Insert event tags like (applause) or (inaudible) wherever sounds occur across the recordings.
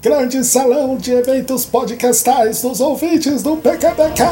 Grande salão de eventos podcastais dos ouvintes do PKPcast.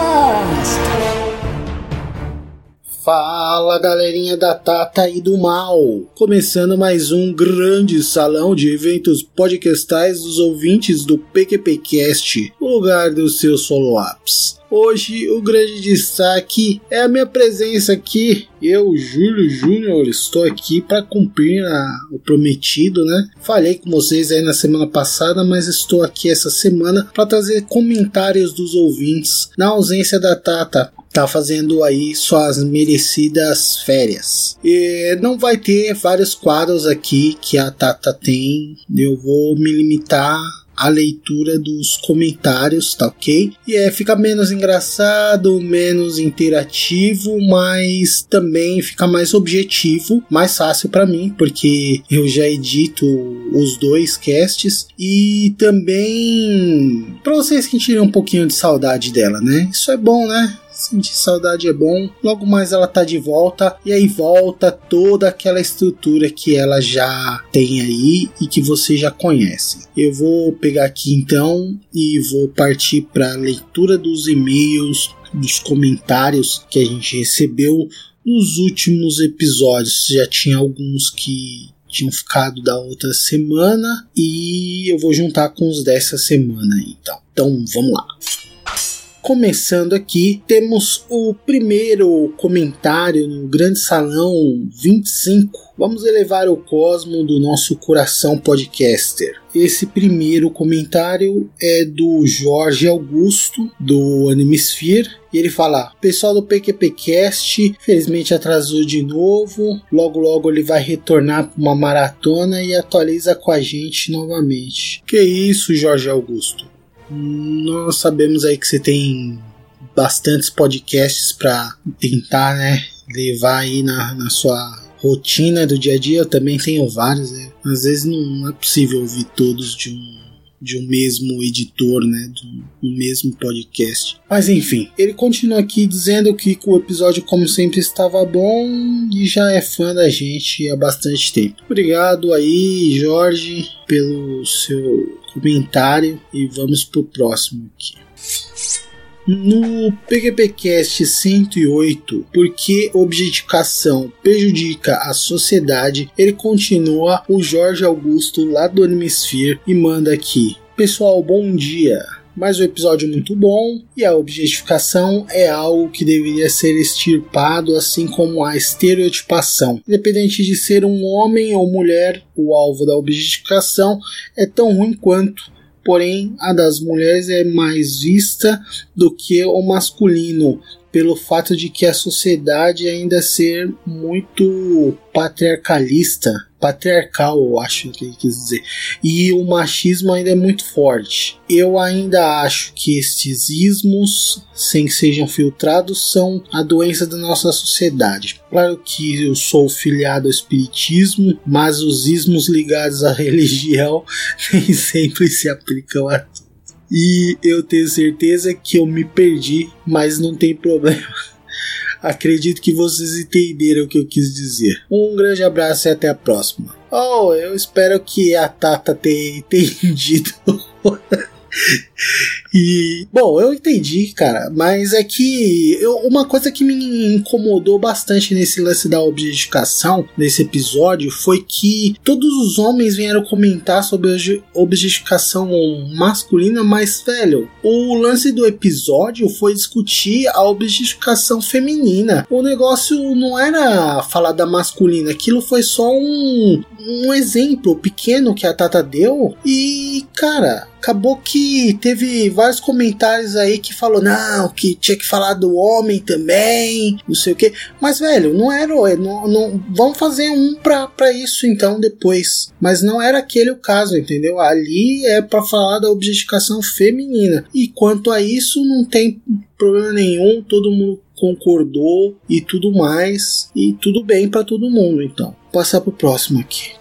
Fala galerinha da Tata e do Mal! Começando mais um grande salão de eventos podcastais dos ouvintes do PQPcast, o lugar dos seus follow-ups. Hoje o grande destaque é a minha presença aqui. Eu, Júlio Júnior, estou aqui para cumprir a, o prometido, né? Falei com vocês aí na semana passada, mas estou aqui essa semana para trazer comentários dos ouvintes na ausência da Tata tá fazendo aí suas merecidas férias. E não vai ter vários quadros aqui que a Tata tem. Eu vou me limitar a leitura dos comentários, tá ok? E é, fica menos engraçado, menos interativo, mas também fica mais objetivo, mais fácil para mim, porque eu já edito os dois casts e também para vocês sentirem um pouquinho de saudade dela, né? Isso é bom, né? Sentir saudade é bom. Logo mais ela tá de volta e aí volta toda aquela estrutura que ela já tem aí e que você já conhece. Eu vou pegar aqui então e vou partir para a leitura dos e-mails, dos comentários que a gente recebeu nos últimos episódios. Já tinha alguns que tinham ficado da outra semana e eu vou juntar com os dessa semana então. Então vamos lá. Começando aqui, temos o primeiro comentário no Grande Salão 25. Vamos elevar o cosmo do nosso coração podcaster. Esse primeiro comentário é do Jorge Augusto, do Animesphere. E ele fala: Pessoal do PQPcast, felizmente atrasou de novo. Logo, logo ele vai retornar para uma maratona e atualiza com a gente novamente. Que isso, Jorge Augusto? Nós sabemos aí que você tem bastantes podcasts para tentar, né, levar aí na, na sua rotina do dia a dia. Eu também tenho vários, né? Às vezes não é possível ouvir todos de um de um mesmo editor, né, do um mesmo podcast. Mas enfim, ele continua aqui dizendo que o episódio, como sempre, estava bom e já é fã da gente há bastante tempo. Obrigado aí, Jorge, pelo seu comentário e vamos pro próximo aqui. No PQPcast 108, porque objetificação prejudica a sociedade, ele continua o Jorge Augusto lá do Animesphere e manda aqui. Pessoal, bom dia mas o episódio muito bom e a objetificação é algo que deveria ser extirpado, assim como a estereotipação. Independente de ser um homem ou mulher, o alvo da objetificação é tão ruim quanto. Porém, a das mulheres é mais vista do que o masculino, pelo fato de que a sociedade ainda ser muito patriarcalista, patriarcal, eu acho que ele quis dizer, e o machismo ainda é muito forte. Eu ainda acho que estes ismos, sem que sejam filtrados, são a doença da nossa sociedade. Claro que eu sou filiado ao espiritismo, mas os ismos ligados à (laughs) religião (laughs) nem sempre se aplicam a e eu tenho certeza que eu me perdi, mas não tem problema. (laughs) Acredito que vocês entenderam o que eu quis dizer. Um grande abraço e até a próxima. Oh, eu espero que a Tata tenha (laughs) entendido. (laughs) E, bom, eu entendi, cara, mas é que eu, uma coisa que me incomodou bastante nesse lance da objetificação, nesse episódio, foi que todos os homens vieram comentar sobre a objetificação masculina, mas, velho, o lance do episódio foi discutir a objetificação feminina. O negócio não era falar da masculina, aquilo foi só um, um exemplo pequeno que a Tata deu, e, cara, acabou que teve vários comentários aí que falou não, que tinha que falar do homem também, não sei o que. Mas, velho, não era. Não, não, vamos fazer um pra, pra isso então depois. Mas não era aquele o caso, entendeu? Ali é para falar da objetificação feminina. E quanto a isso, não tem problema nenhum, todo mundo concordou e tudo mais. E tudo bem para todo mundo, então. Vou passar pro próximo aqui.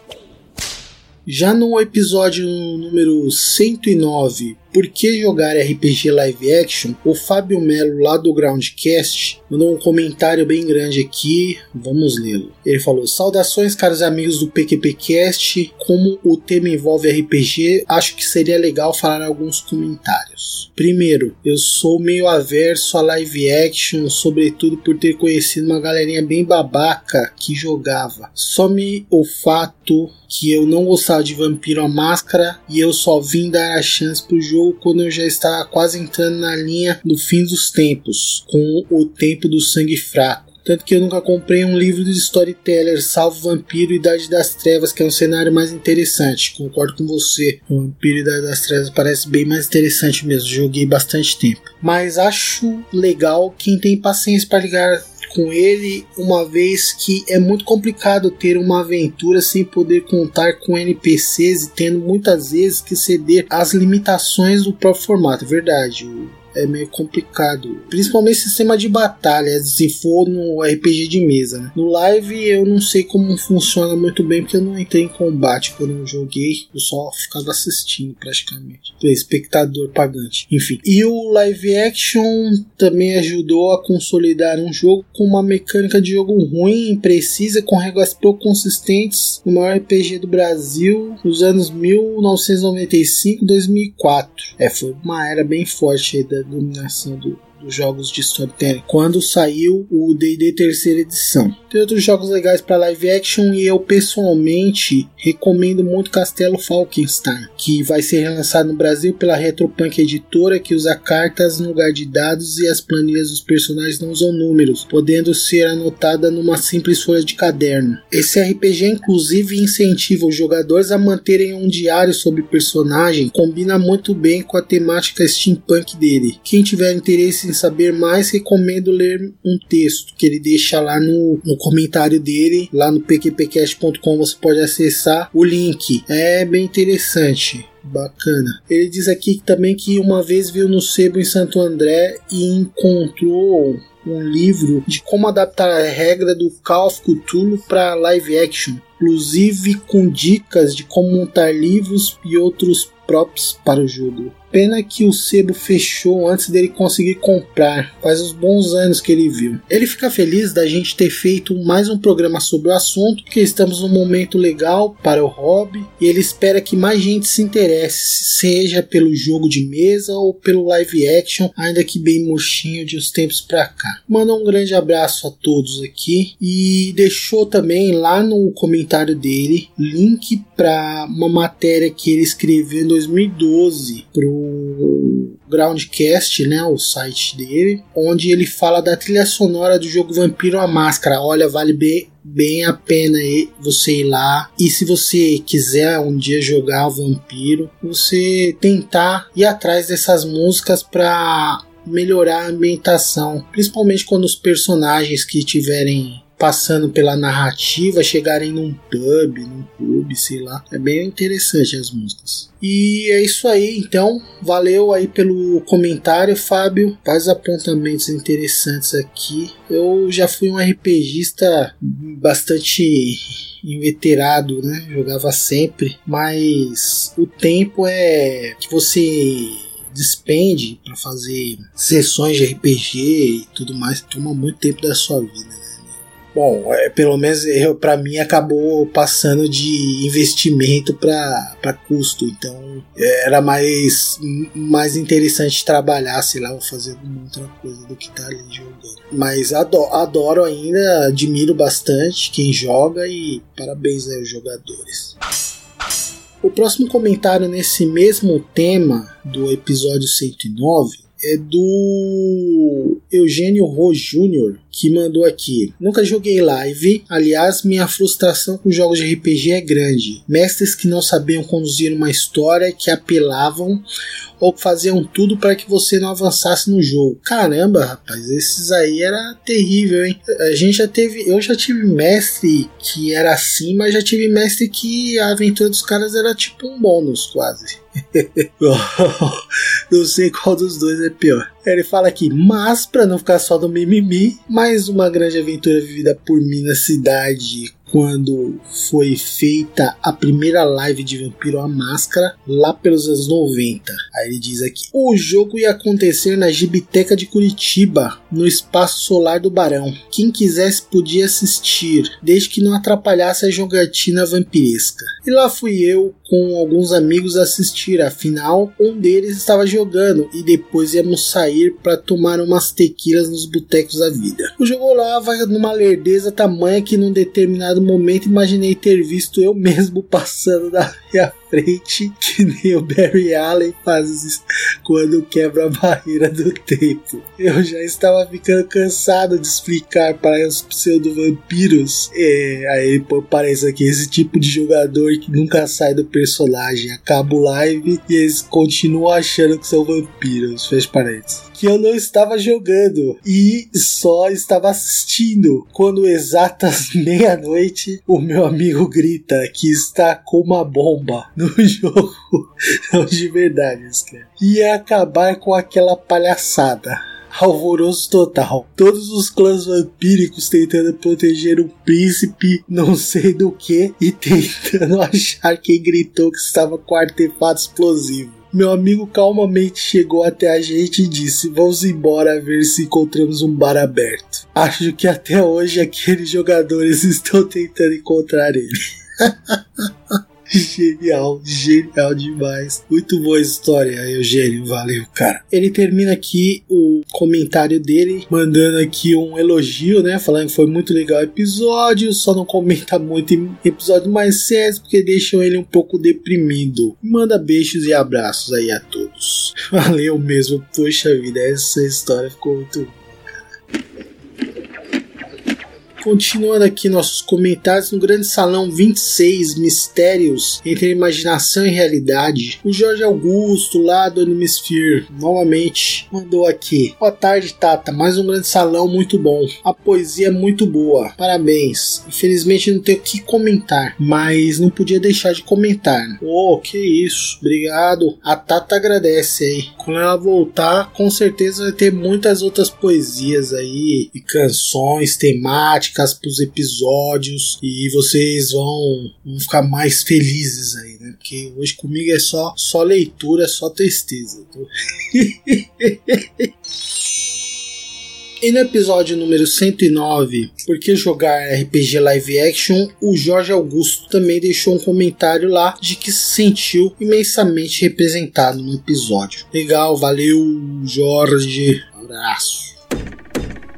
Já no episódio número 109, por que jogar RPG live action? O Fábio Melo, lá do Groundcast, mandou um comentário bem grande aqui. Vamos lê-lo. Ele falou: Saudações, caros amigos do PQPcast. Como o tema envolve RPG, acho que seria legal falar alguns comentários. Primeiro, eu sou meio averso a live action, sobretudo por ter conhecido uma galerinha bem babaca que jogava. Só me o fato que eu não gostava de Vampiro a Máscara e eu só vim dar a chance pro jogo quando eu já estava quase entrando na linha do fim dos tempos, com o tempo do sangue fraco. Tanto que eu nunca comprei um livro de storyteller, salvo Vampiro e Idade das Trevas, que é um cenário mais interessante. Concordo com você. O Vampiro e Idade das Trevas parece bem mais interessante mesmo. Joguei bastante tempo. Mas acho legal quem tem paciência para ligar com ele, uma vez que é muito complicado ter uma aventura sem poder contar com NPCs e tendo muitas vezes que ceder às limitações do próprio formato. É verdade, é meio complicado. Principalmente sistema de batalha, se for no RPG de mesa. Né? No live eu não sei como funciona muito bem, porque eu não entrei em combate quando eu joguei, eu só ficava assistindo praticamente. Espectador pagante. Enfim. E o live action também ajudou a consolidar um jogo com uma mecânica de jogo ruim, imprecisa, com regras pouco consistentes, no maior RPG do Brasil nos anos 1995-2004. É, foi uma era bem forte da, dominação do, dos jogos de storytelling quando saiu o D&D terceira edição. Tem outros jogos legais para live action e eu pessoalmente recomendo muito Castelo Falkenstein, que vai ser relançado no Brasil pela Retropunk Editora, que usa cartas no lugar de dados e as planilhas dos personagens não usam números, podendo ser anotada numa simples folha de caderno. Esse RPG inclusive incentiva os jogadores a manterem um diário sobre personagem, combina muito bem com a temática steampunk dele. Quem tiver interesse em saber mais, recomendo ler um texto que ele deixa lá no, no comentário dele, lá no pqpcast.com você pode acessar o link. É bem interessante bacana. Ele diz aqui também que uma vez viu no sebo em Santo André e encontrou um livro de como adaptar a regra do Call of Cthulhu para live action, inclusive com dicas de como montar livros e outros props para o jogo. Pena que o sebo fechou antes dele conseguir comprar. Faz uns bons anos que ele viu. Ele fica feliz da gente ter feito mais um programa sobre o assunto, que estamos num momento legal para o hobby e ele espera que mais gente se interesse, seja pelo jogo de mesa ou pelo live action, ainda que bem murchinho de uns tempos para cá. Manda um grande abraço a todos aqui e deixou também lá no comentário dele link para uma matéria que ele escreveu em 2012 pro Groundcast, né, o site dele, onde ele fala da trilha sonora do jogo Vampiro a Máscara. Olha, vale bem, bem a pena você ir lá. E se você quiser um dia jogar o Vampiro, você tentar ir atrás dessas músicas para melhorar a ambientação, principalmente quando os personagens que tiverem passando pela narrativa, chegarem num pub, num clube, sei lá. É bem interessante as músicas. E é isso aí, então. Valeu aí pelo comentário, Fábio. Faz apontamentos interessantes aqui. Eu já fui um RPGista bastante inveterado, né? Jogava sempre, mas o tempo é que você despende para fazer sessões de RPG e tudo mais, toma muito tempo da sua vida. Né? Bom, é, pelo menos para mim acabou passando de investimento para custo, então é, era mais, mais interessante trabalhar, sei lá, ou fazer alguma outra coisa do que tá ali jogando. Mas adoro, adoro ainda, admiro bastante quem joga e parabéns aos jogadores. O próximo comentário nesse mesmo tema do episódio 109 é do Eugênio Ro Jr., que mandou aqui. Nunca joguei live, aliás, minha frustração com jogos de RPG é grande. Mestres que não sabiam conduzir uma história, que apelavam ou faziam tudo para que você não avançasse no jogo. Caramba, rapaz, esses aí era terrível, hein? A gente já teve, eu já tive mestre que era assim, mas já tive mestre que a aventura dos caras era tipo um bônus quase. (laughs) (laughs) não sei qual dos dois é pior. Ele fala aqui, mas para não ficar só do mimimi, mais uma grande aventura vivida por mim na cidade quando foi feita a primeira live de Vampiro à Máscara, lá pelos anos 90. Aí ele diz aqui: o jogo ia acontecer na Gibiteca de Curitiba, no espaço solar do Barão. Quem quisesse podia assistir, desde que não atrapalhasse a jogatina vampiresca. E lá fui eu com alguns amigos assistir, afinal, um deles estava jogando e depois íamos sair para tomar umas tequilas nos botecos da vida. O jogo lá vai numa lerdeza tamanha que num determinado momento imaginei ter visto eu mesmo passando da minha frente, que nem o Barry Allen faz quando quebra a barreira do tempo. Eu já estava ficando cansado de explicar para os pseudo-vampiros. É, aí parece aqui esse tipo de jogador que nunca sai do personagem, acaba o live e eles continuam achando que são vampiros. Fecha parênteses que eu não estava jogando e só estava assistindo. Quando exatas (laughs) meia-noite, o meu amigo grita que está com uma bomba no (laughs) jogo. Não, de verdade, cara. Ia acabar com aquela palhaçada alvoroço total. Todos os clãs vampíricos tentando proteger um príncipe, não sei do que, e tentando (laughs) achar quem gritou que estava com artefato explosivo. Meu amigo calmamente chegou até a gente e disse: Vamos embora ver se encontramos um bar aberto. Acho que até hoje aqueles jogadores (laughs) estão tentando encontrar ele. Genial, genial demais. Muito boa história, Eugênio. Valeu, cara. Ele termina aqui o comentário dele, mandando aqui um elogio, né? Falando que foi muito legal o episódio, só não comenta muito em episódios mais sérios, porque deixam ele um pouco deprimido. Manda beijos e abraços aí a todos. (laughs) Valeu mesmo, poxa vida, essa história ficou muito Continuando aqui nossos comentários, no grande salão 26 Mistérios entre imaginação e realidade, o Jorge Augusto, lá do Animesphere, novamente mandou aqui. Boa tarde, Tata. Mais um grande salão muito bom. A poesia é muito boa. Parabéns. Infelizmente não tenho o que comentar, mas não podia deixar de comentar. Oh, que isso. Obrigado. A Tata agradece aí. Quando ela voltar, com certeza vai ter muitas outras poesias aí e canções temáticas para os episódios e vocês vão, vão, ficar mais felizes aí, né? Porque hoje comigo é só, só leitura, só tristeza. Tô... (laughs) E no episódio número 109, Por que jogar RPG live action? O Jorge Augusto também deixou um comentário lá de que se sentiu imensamente representado no episódio. Legal, valeu, Jorge. abraço.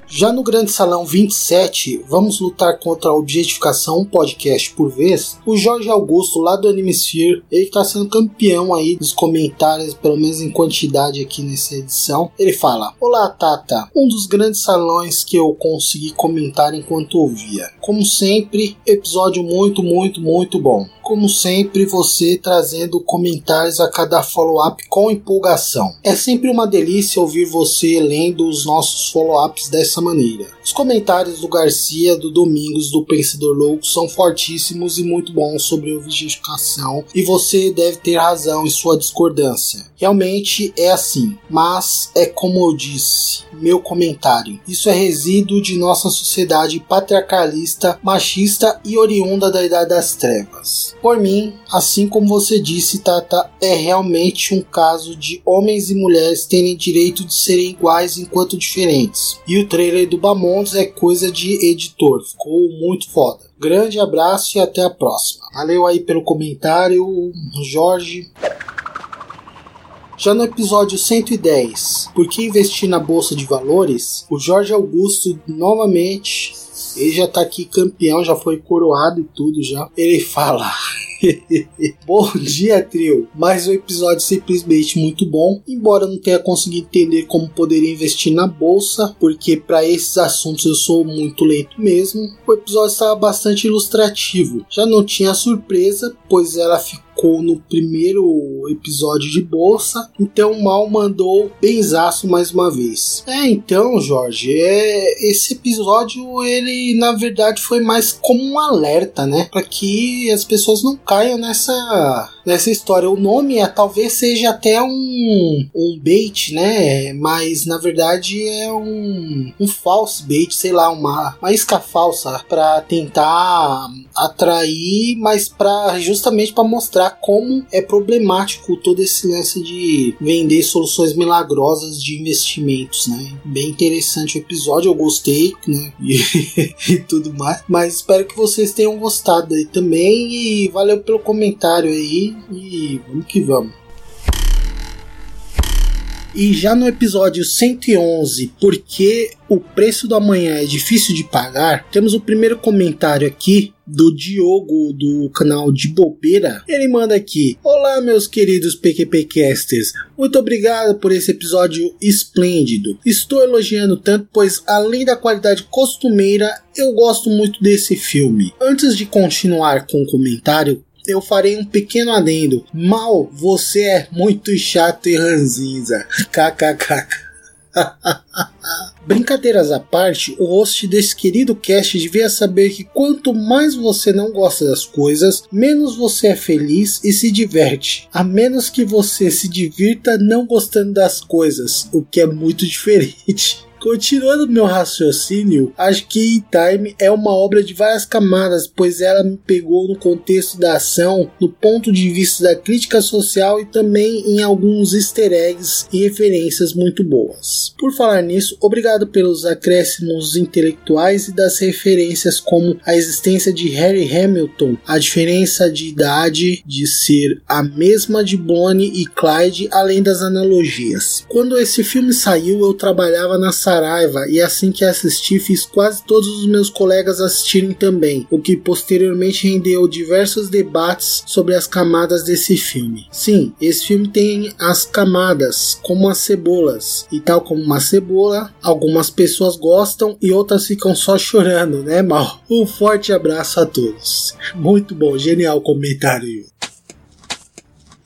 Já no Grande Salão 27, Vamos Lutar contra a Objetificação, um podcast por vez, o Jorge Augusto, lá do Animesphere, ele está sendo campeão aí dos comentários, pelo menos em quantidade aqui nessa edição. Ele fala: Olá, Tata, um dos grandes salões que eu consegui comentar enquanto ouvia. Como sempre, episódio muito, muito, muito bom. Como sempre, você trazendo comentários a cada follow-up com empolgação. É sempre uma delícia ouvir você lendo os nossos follow-ups dessa maneira. Os comentários do Garcia, do Domingos, do Pensador Louco são fortíssimos e muito bons sobre objetificação, e você deve ter razão em sua discordância. Realmente é assim, mas é como eu disse, meu comentário. Isso é resíduo de nossa sociedade patriarcalista, machista e oriunda da Idade das Trevas. Por mim, assim como você disse, Tata, é realmente um caso de homens e mulheres terem direito de serem iguais enquanto diferentes. E o trailer do Bamontes é coisa de editor, ficou muito foda. Grande abraço e até a próxima. Valeu aí pelo comentário, Jorge. Já no episódio 110, Por que investir na bolsa de valores? O Jorge Augusto novamente ele já tá aqui campeão, já foi coroado e tudo já. Ele fala: (laughs) bom dia, trio. Mais um episódio simplesmente muito bom. Embora não tenha conseguido entender como poderia investir na bolsa, porque para esses assuntos eu sou muito lento mesmo, o episódio estava bastante ilustrativo. Já não tinha surpresa, pois ela ficou no primeiro episódio de bolsa, então o mal mandou benzaço mais uma vez. É, então, Jorge, é, esse episódio ele na verdade foi mais como um alerta, né, para que as pessoas não caiam nessa nessa história. O nome é talvez seja até um, um bait, né, mas na verdade é um, um false bait, sei lá, uma, uma isca falsa para tentar atrair, mas para justamente para mostrar como é problemático todo esse lance de vender soluções milagrosas de investimentos, né? Bem interessante o episódio, eu gostei, né? (laughs) E, e tudo mais. Mas espero que vocês tenham gostado aí também e valeu pelo comentário aí e vamos que vamos. E já no episódio 111, porque o preço do amanhã é difícil de pagar, temos o primeiro comentário aqui do Diogo do canal de Bobeira. Ele manda aqui: Olá, meus queridos PQPcasters. Muito obrigado por esse episódio esplêndido. Estou elogiando tanto, pois além da qualidade costumeira, eu gosto muito desse filme. Antes de continuar com o comentário, eu farei um pequeno adendo. Mal, você é muito chato e ranzinza. (laughs) KKK. (laughs) Brincadeiras à parte, o host desse querido cast devia saber que quanto mais você não gosta das coisas, menos você é feliz e se diverte. A menos que você se divirta não gostando das coisas, o que é muito (laughs) diferente. Continuando meu raciocínio, acho que In Time é uma obra de várias camadas, pois ela me pegou no contexto da ação, do ponto de vista da crítica social e também em alguns easter eggs e referências muito boas. Por falar nisso, obrigado pelos acréscimos intelectuais e das referências como a existência de Harry Hamilton, a diferença de idade de ser a mesma de Bonnie e Clyde, além das analogias. Quando esse filme saiu, eu trabalhava na Saraiva e assim que assisti fiz quase todos os meus colegas assistirem também, o que posteriormente rendeu diversos debates sobre as camadas desse filme. Sim, esse filme tem as camadas, como as cebolas, e tal como uma cebola, algumas pessoas gostam e outras ficam só chorando, né, mal? Um forte abraço a todos. Muito bom, genial comentário.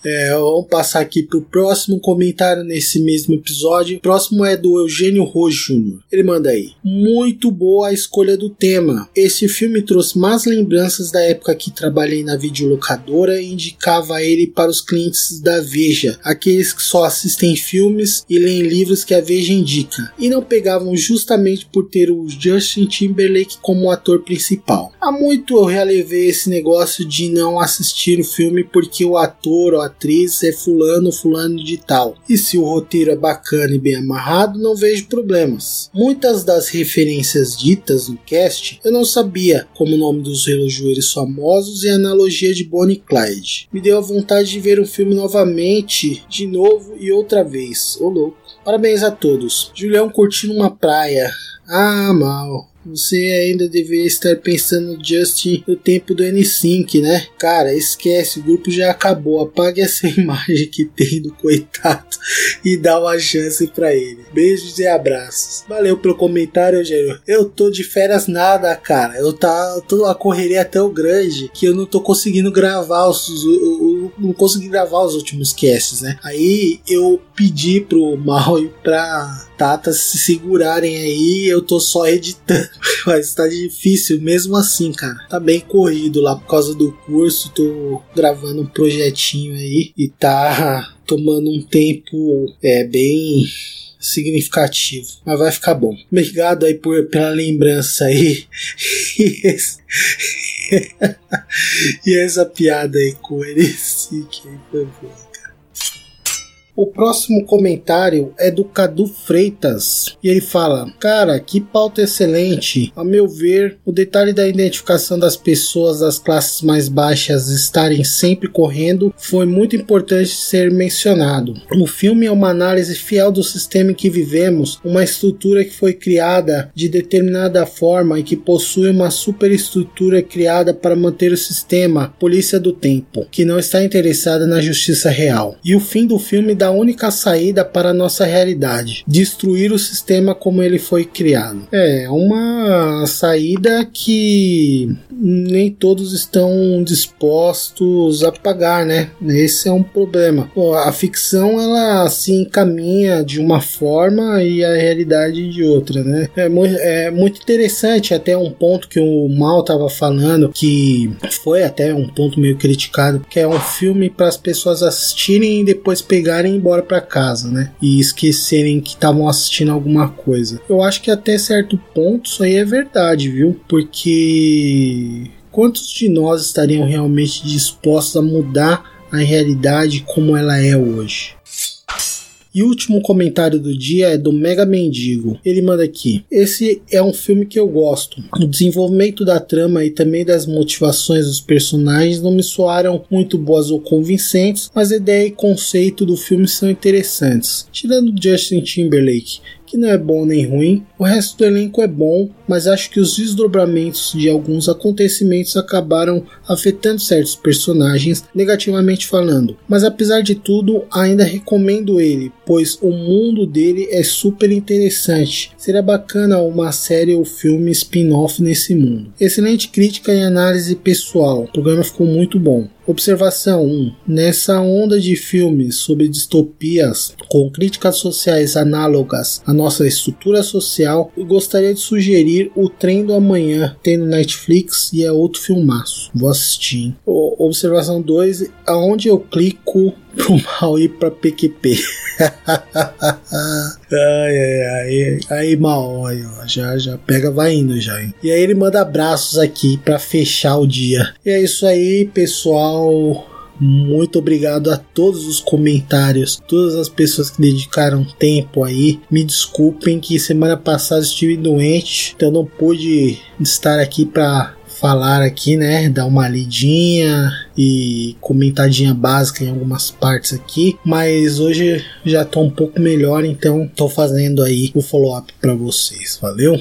É, vamos passar aqui pro próximo comentário nesse mesmo episódio. O próximo é do Eugênio Rojo Jr. Ele manda aí. Muito boa a escolha do tema. Esse filme trouxe mais lembranças da época que trabalhei na videolocadora e indicava ele para os clientes da Veja, aqueles que só assistem filmes e leem livros que a Veja indica, e não pegavam justamente por ter o Justin Timberlake como ator principal. Há muito eu relevei esse negócio de não assistir o filme porque o ator ou atriz é fulano, fulano de tal. E se o roteiro é bacana e bem amarrado, não vejo problemas. Muitas das referências ditas no cast eu não sabia, como o nome dos relojoeiros famosos e a analogia de Bonnie e Clyde. Me deu a vontade de ver o filme novamente, de novo e outra vez. Ô louco. Parabéns a todos. Julião curtindo uma praia. Ah, mal. Você ainda deveria estar pensando Justin no tempo do N5, né? Cara, esquece, o grupo já acabou. Apague essa (laughs) imagem que tem do coitado (laughs) e dá uma chance para ele. Beijos e abraços. Valeu pelo comentário, Eugênio. Eu tô de férias nada, cara. Eu tá, tô a correria tão grande que eu não tô conseguindo gravar os, eu, não consegui gravar os últimos casts, né? Aí eu pedi pro Mal e pra Tata se segurarem aí, eu tô só editando. (laughs) Mas tá difícil mesmo assim, cara. Tá bem corrido lá por causa do curso. Tô gravando um projetinho aí e tá tomando um tempo é, bem significativo, mas vai ficar bom. Obrigado aí por, pela lembrança aí. (laughs) (laughs) e, essa piada aí com ele, que foi boa. O próximo comentário é do Cadu Freitas e ele fala: Cara, que pauta excelente. A meu ver, o detalhe da identificação das pessoas das classes mais baixas estarem sempre correndo foi muito importante ser mencionado. O filme é uma análise fiel do sistema em que vivemos, uma estrutura que foi criada de determinada forma e que possui uma superestrutura criada para manter o sistema, polícia do tempo, que não está interessada na justiça real. E o fim do filme da única saída para a nossa realidade: destruir o sistema como ele foi criado. É uma saída que nem todos estão dispostos a pagar, né? Esse é um problema. A ficção ela se encaminha de uma forma e a realidade de outra, né? É, mu é muito interessante até um ponto que o Mal tava falando que foi até um ponto meio criticado, que é um filme para as pessoas assistirem e depois pegarem e embora para casa, né? E esquecerem que estavam assistindo alguma coisa. Eu acho que até certo ponto isso aí é verdade, viu? Porque quantos de nós estariam realmente dispostos a mudar a realidade como ela é hoje? E o último comentário do dia é do Mega Mendigo. Ele manda aqui: Esse é um filme que eu gosto. O desenvolvimento da trama e também das motivações dos personagens não me soaram muito boas ou convincentes, mas a ideia e conceito do filme são interessantes. Tirando Justin Timberlake, que não é bom nem ruim. O resto do elenco é bom, mas acho que os desdobramentos de alguns acontecimentos acabaram afetando certos personagens, negativamente falando. Mas apesar de tudo, ainda recomendo ele, pois o mundo dele é super interessante. Seria bacana uma série ou filme spin-off nesse mundo. Excelente crítica e análise pessoal. O programa ficou muito bom. Observação 1. Nessa onda de filmes sobre distopias com críticas sociais análogas à nossa estrutura social, eu gostaria de sugerir O Trem do Amanhã, tem no Netflix e é outro filmaço. Vou assistir. Observação 2. Aonde eu clico pro mal ir pra PQP. (laughs) ai, ai, ai, aí mal, aí, ó, já, já pega, vai indo já. Hein? E aí ele manda abraços aqui para fechar o dia. E é isso aí, pessoal. Muito obrigado a todos os comentários, todas as pessoas que dedicaram tempo aí. Me desculpem que semana passada estive doente, então não pude estar aqui para falar aqui, né? Dar uma lidinha e comentadinha básica em algumas partes aqui, mas hoje já tô um pouco melhor, então tô fazendo aí o follow-up para vocês. Valeu?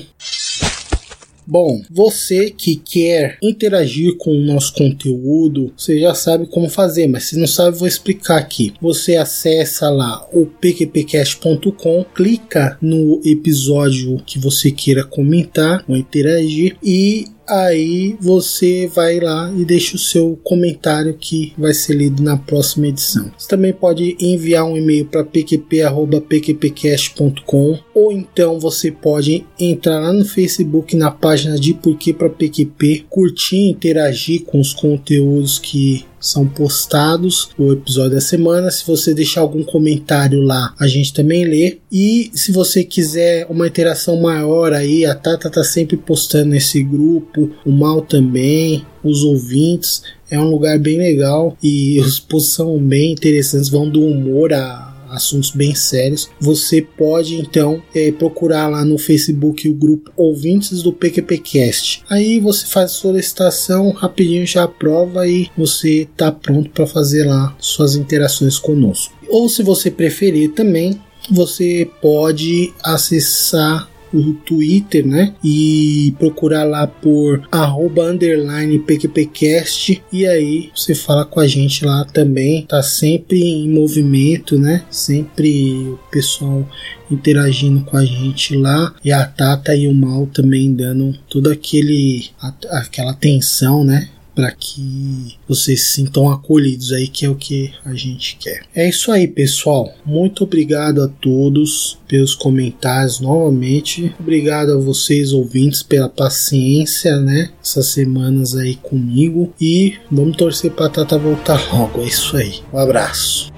Bom, você que quer interagir com o nosso conteúdo, você já sabe como fazer, mas se não sabe, vou explicar aqui. Você acessa lá o pqpcast.com, clica no episódio que você queira comentar ou interagir e aí você vai lá e deixa o seu comentário que vai ser lido na próxima edição. Você também pode enviar um e-mail para pqp@pqpcast.com ou então você pode entrar lá no Facebook na página de Porquê para PQP, curtir, interagir com os conteúdos que são postados o episódio da semana. Se você deixar algum comentário lá, a gente também lê. E se você quiser uma interação maior aí, a Tata tá sempre postando nesse grupo, o Mal também, os ouvintes. É um lugar bem legal e os posts são bem interessantes, vão do humor a assuntos bem sérios, você pode então é, procurar lá no Facebook o grupo Ouvintes do PQPcast. Aí você faz a solicitação, rapidinho já aprova e você está pronto para fazer lá suas interações conosco. Ou se você preferir também, você pode acessar o Twitter, né? E procurar lá por arroba underline PQPcast e aí você fala com a gente lá também. Tá sempre em movimento, né? Sempre o pessoal interagindo com a gente lá e a Tata e o Mal também dando toda aquele aquela atenção, né? Para que vocês se sintam acolhidos aí, que é o que a gente quer. É isso aí, pessoal. Muito obrigado a todos pelos comentários novamente. Obrigado a vocês ouvintes pela paciência, né? Essas semanas aí comigo e vamos torcer para Tata voltar logo. É isso aí. Um abraço.